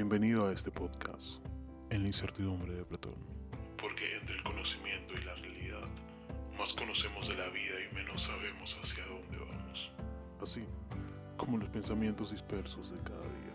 Bienvenido a este podcast, en la incertidumbre de Platón. Porque entre el conocimiento y la realidad, más conocemos de la vida y menos sabemos hacia dónde vamos. Así como los pensamientos dispersos de cada día.